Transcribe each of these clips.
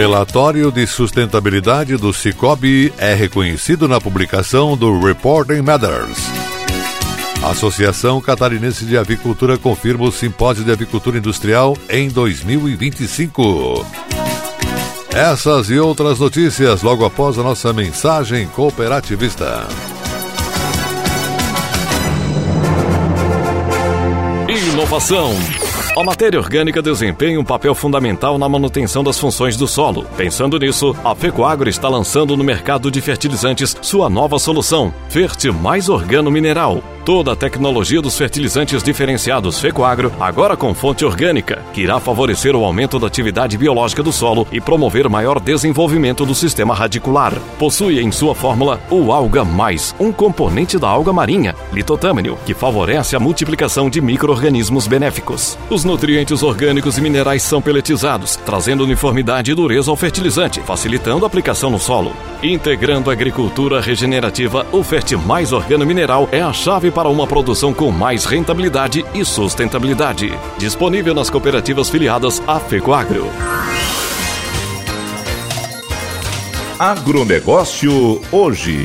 Relatório de sustentabilidade do Cicobi é reconhecido na publicação do Reporting Matters. Associação Catarinense de Avicultura confirma o Simpósio de Avicultura Industrial em 2025. Essas e outras notícias logo após a nossa mensagem cooperativista. Inovação a matéria orgânica desempenha um papel fundamental na manutenção das funções do solo. Pensando nisso, a Fecoagro está lançando no mercado de fertilizantes sua nova solução, Ferte Mais Organo Mineral. Toda a tecnologia dos fertilizantes diferenciados Fecoagro, agora com fonte orgânica, que irá favorecer o aumento da atividade biológica do solo e promover maior desenvolvimento do sistema radicular. Possui em sua fórmula o Alga Mais, um componente da alga marinha, litotâmino, que favorece a multiplicação de micro-organismos benéficos. Os nutrientes orgânicos e minerais são peletizados, trazendo uniformidade e dureza ao fertilizante, facilitando a aplicação no solo. Integrando a agricultura regenerativa, o Ferte Mais Organo Mineral é a chave para uma produção com mais rentabilidade e sustentabilidade. Disponível nas cooperativas filiadas à FECOAGRO. Agronegócio hoje.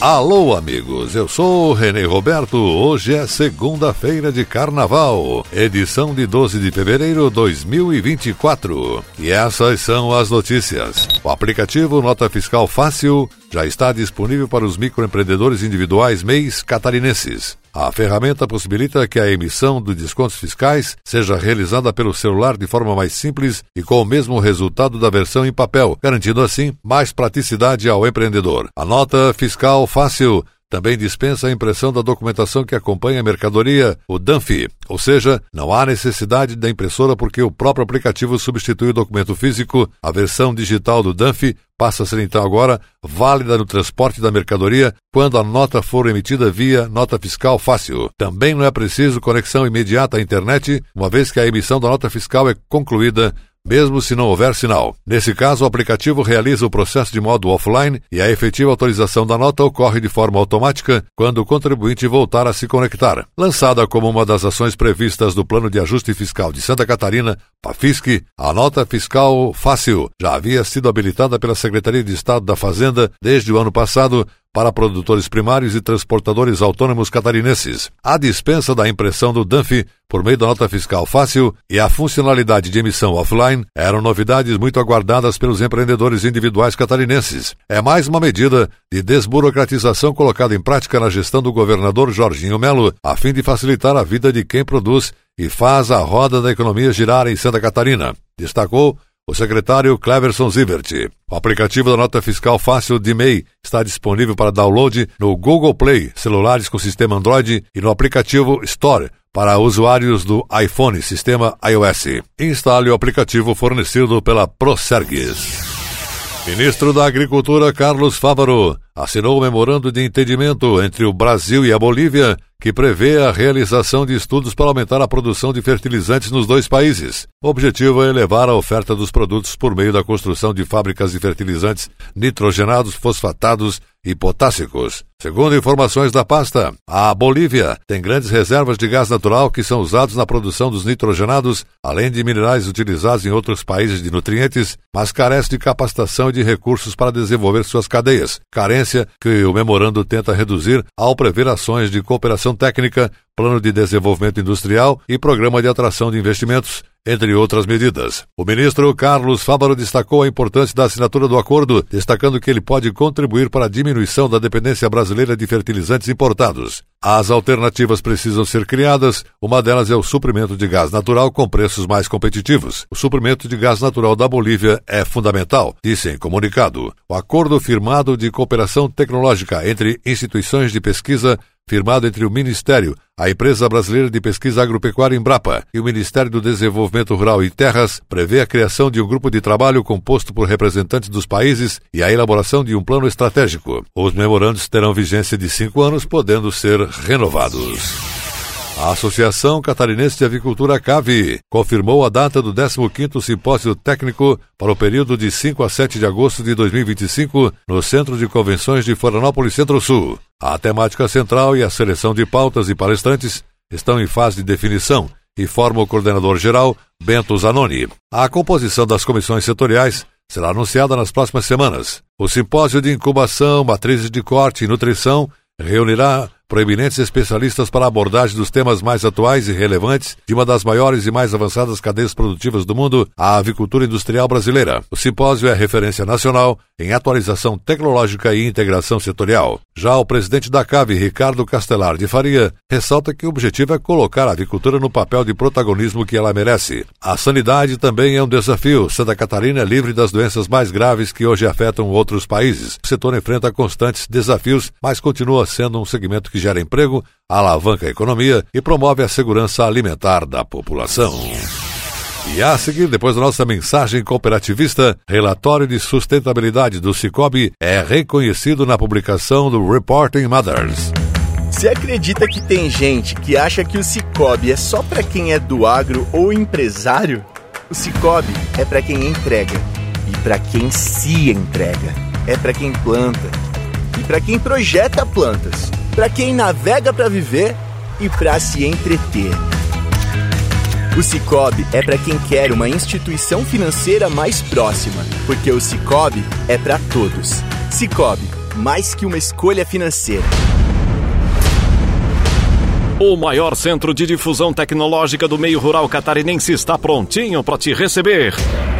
Alô, amigos, eu sou Renê Roberto. Hoje é segunda-feira de carnaval, edição de 12 de fevereiro de 2024. E essas são as notícias. O aplicativo Nota Fiscal Fácil já está disponível para os microempreendedores individuais MEIs catarinenses. A ferramenta possibilita que a emissão de descontos fiscais seja realizada pelo celular de forma mais simples e com o mesmo resultado da versão em papel, garantindo assim mais praticidade ao empreendedor. A nota fiscal fácil também dispensa a impressão da documentação que acompanha a mercadoria, o DANF, ou seja, não há necessidade da impressora porque o próprio aplicativo substitui o documento físico. A versão digital do DANF passa a ser então agora válida no transporte da mercadoria quando a nota for emitida via nota fiscal fácil. Também não é preciso conexão imediata à internet, uma vez que a emissão da nota fiscal é concluída mesmo se não houver sinal. Nesse caso, o aplicativo realiza o processo de modo offline e a efetiva autorização da nota ocorre de forma automática quando o contribuinte voltar a se conectar. Lançada como uma das ações previstas do Plano de Ajuste Fiscal de Santa Catarina, PAFISC, a nota fiscal fácil já havia sido habilitada pela Secretaria de Estado da Fazenda desde o ano passado para produtores primários e transportadores autônomos catarinenses. A dispensa da impressão do DANF por meio da nota fiscal fácil e a funcionalidade de emissão offline eram novidades muito aguardadas pelos empreendedores individuais catarinenses. É mais uma medida de desburocratização colocada em prática na gestão do governador Jorginho Melo, a fim de facilitar a vida de quem produz e faz a roda da economia girar em Santa Catarina. Destacou o secretário Cleverson Zivert. O aplicativo da Nota Fiscal Fácil de MEI está disponível para download no Google Play, celulares com sistema Android e no aplicativo Store para usuários do iPhone, sistema iOS. Instale o aplicativo fornecido pela Prosergues. Ministro da Agricultura Carlos Fávaro assinou o memorando de entendimento entre o Brasil e a Bolívia que prevê a realização de estudos para aumentar a produção de fertilizantes nos dois países. O objetivo é elevar a oferta dos produtos por meio da construção de fábricas de fertilizantes nitrogenados, fosfatados e potássicos. Segundo informações da pasta, a Bolívia tem grandes reservas de gás natural que são usados na produção dos nitrogenados, além de minerais utilizados em outros países de nutrientes, mas carece de capacitação e de recursos para desenvolver suas cadeias, carência que o memorando tenta reduzir ao prever ações de cooperação técnica, plano de desenvolvimento industrial e programa de atração de investimentos entre outras medidas. O ministro Carlos Fávaro destacou a importância da assinatura do acordo, destacando que ele pode contribuir para a diminuição da dependência brasileira de fertilizantes importados. As alternativas precisam ser criadas, uma delas é o suprimento de gás natural com preços mais competitivos. O suprimento de gás natural da Bolívia é fundamental, disse em comunicado. O acordo firmado de cooperação tecnológica entre instituições de pesquisa firmado entre o Ministério, a Empresa Brasileira de Pesquisa Agropecuária Embrapa e o Ministério do Desenvolvimento Rural e Terras, prevê a criação de um grupo de trabalho composto por representantes dos países e a elaboração de um plano estratégico. Os memorandos terão vigência de cinco anos, podendo ser renovados. A Associação Catarinense de Avicultura CAVI confirmou a data do 15º Simpósio Técnico para o período de 5 a 7 de agosto de 2025 no Centro de Convenções de Florianópolis Centro-Sul. A temática central e a seleção de pautas e palestrantes estão em fase de definição, informa o coordenador geral, Bento Zanoni. A composição das comissões setoriais será anunciada nas próximas semanas. O simpósio de incubação, matrizes de corte e nutrição reunirá proeminentes especialistas para a abordagem dos temas mais atuais e relevantes de uma das maiores e mais avançadas cadeias produtivas do mundo, a avicultura industrial brasileira. O simpósio é referência nacional em atualização tecnológica e integração setorial. Já o presidente da CAVE, Ricardo Castelar de Faria, ressalta que o objetivo é colocar a avicultura no papel de protagonismo que ela merece. A sanidade também é um desafio. Santa Catarina é livre das doenças mais graves que hoje afetam outros países. O setor enfrenta constantes desafios, mas continua sendo um segmento que que gera emprego, alavanca a economia e promove a segurança alimentar da população. E a seguir, depois da nossa mensagem cooperativista, relatório de sustentabilidade do Cicobi é reconhecido na publicação do Reporting Mothers. Você acredita que tem gente que acha que o Cicobi é só para quem é do agro ou empresário? O Cicobi é para quem entrega e para quem se entrega. É para quem planta e para quem projeta plantas para quem navega para viver e para se entreter. O Cicobi é para quem quer uma instituição financeira mais próxima, porque o Cicobi é para todos. Cicobi, mais que uma escolha financeira. O maior centro de difusão tecnológica do meio rural catarinense está prontinho para te receber.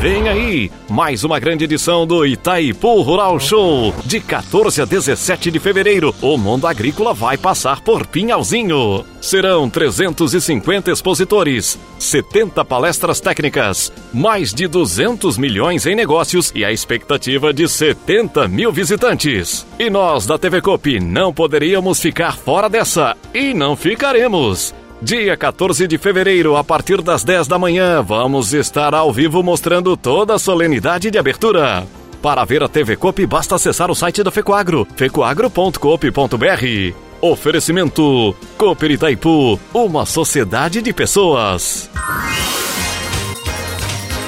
Vem aí, mais uma grande edição do Itaipu Rural Show. De 14 a 17 de fevereiro, o mundo agrícola vai passar por Pinhalzinho. Serão 350 expositores, 70 palestras técnicas, mais de 200 milhões em negócios e a expectativa de 70 mil visitantes. E nós da TV Cop não poderíamos ficar fora dessa e não ficaremos. Dia 14 de fevereiro, a partir das 10 da manhã, vamos estar ao vivo mostrando toda a solenidade de abertura. Para ver a TV Coop, basta acessar o site da Fecoagro, fecoagro.coop.br. Oferecimento Cooper Itaipu, uma sociedade de pessoas.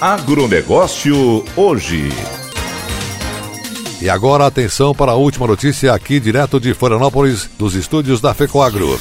Agronegócio hoje. E agora atenção para a última notícia aqui direto de Florianópolis, dos estúdios da Fecoagro.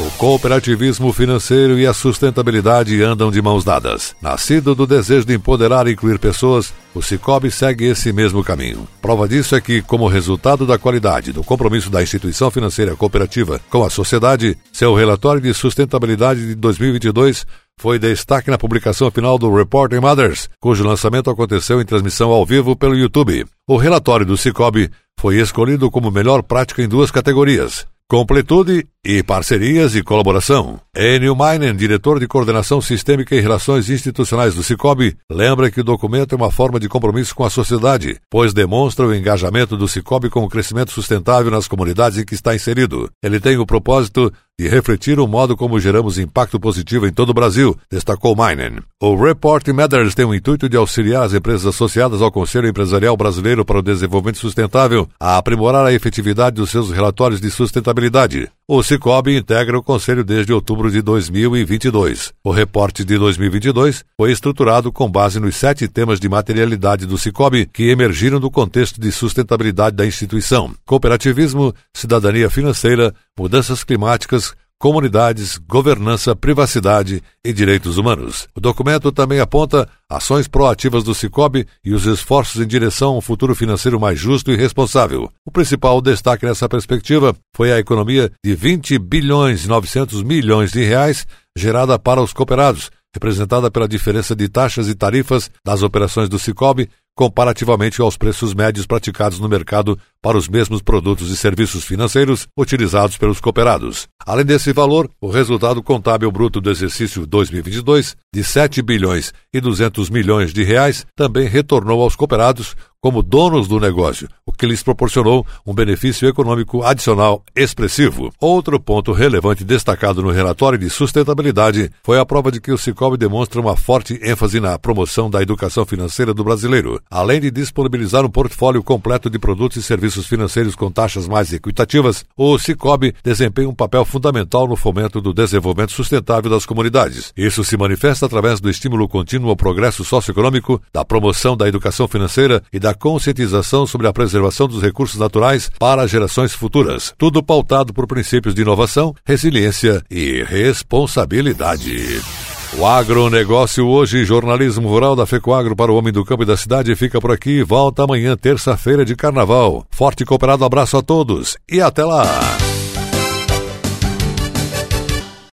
O cooperativismo financeiro e a sustentabilidade andam de mãos dadas. Nascido do desejo de empoderar e incluir pessoas, o Cicobi segue esse mesmo caminho. Prova disso é que, como resultado da qualidade do compromisso da instituição financeira cooperativa com a sociedade, seu relatório de sustentabilidade de 2022 foi destaque na publicação final do Reporting Mothers, cujo lançamento aconteceu em transmissão ao vivo pelo YouTube. O relatório do Cicobi foi escolhido como melhor prática em duas categorias: completude e parcerias e colaboração. Enio Mainen, diretor de coordenação sistêmica e relações institucionais do Cicobi, lembra que o documento é uma forma de compromisso com a sociedade, pois demonstra o engajamento do Cicobi com o crescimento sustentável nas comunidades em que está inserido. Ele tem o propósito de refletir o modo como geramos impacto positivo em todo o Brasil, destacou Mainen. O Report Matters tem o intuito de auxiliar as empresas associadas ao Conselho Empresarial Brasileiro para o Desenvolvimento Sustentável a aprimorar a efetividade dos seus relatórios de sustentabilidade. O Cicobi integra o Conselho desde outubro de 2022. O reporte de 2022 foi estruturado com base nos sete temas de materialidade do Cicobi que emergiram do contexto de sustentabilidade da instituição: cooperativismo, cidadania financeira, mudanças climáticas, comunidades, governança, privacidade e direitos humanos. O documento também aponta ações proativas do Cicobi e os esforços em direção a um futuro financeiro mais justo e responsável. O principal destaque nessa perspectiva foi a economia de 20 bilhões e 900 milhões de reais gerada para os cooperados, representada pela diferença de taxas e tarifas das operações do Cicobi comparativamente aos preços médios praticados no mercado para os mesmos produtos e serviços financeiros utilizados pelos cooperados. Além desse valor, o resultado contábil bruto do exercício 2022, de 7 bilhões e 200 milhões de reais, também retornou aos cooperados como donos do negócio, o que lhes proporcionou um benefício econômico adicional expressivo. Outro ponto relevante destacado no relatório de sustentabilidade foi a prova de que o Cicobi demonstra uma forte ênfase na promoção da educação financeira do brasileiro, além de disponibilizar um portfólio completo de produtos e serviços financeiros com taxas mais equitativas. O Cicobi desempenha um papel fundamental no fomento do desenvolvimento sustentável das comunidades. Isso se manifesta através do estímulo contínuo ao progresso socioeconômico, da promoção da educação financeira e da conscientização sobre a preservação dos recursos naturais para gerações futuras. Tudo pautado por princípios de inovação, resiliência e responsabilidade. O agronegócio hoje, jornalismo rural da FECOAGro para o homem do campo e da cidade fica por aqui. Volta amanhã, terça-feira de carnaval. Forte e cooperado abraço a todos e até lá!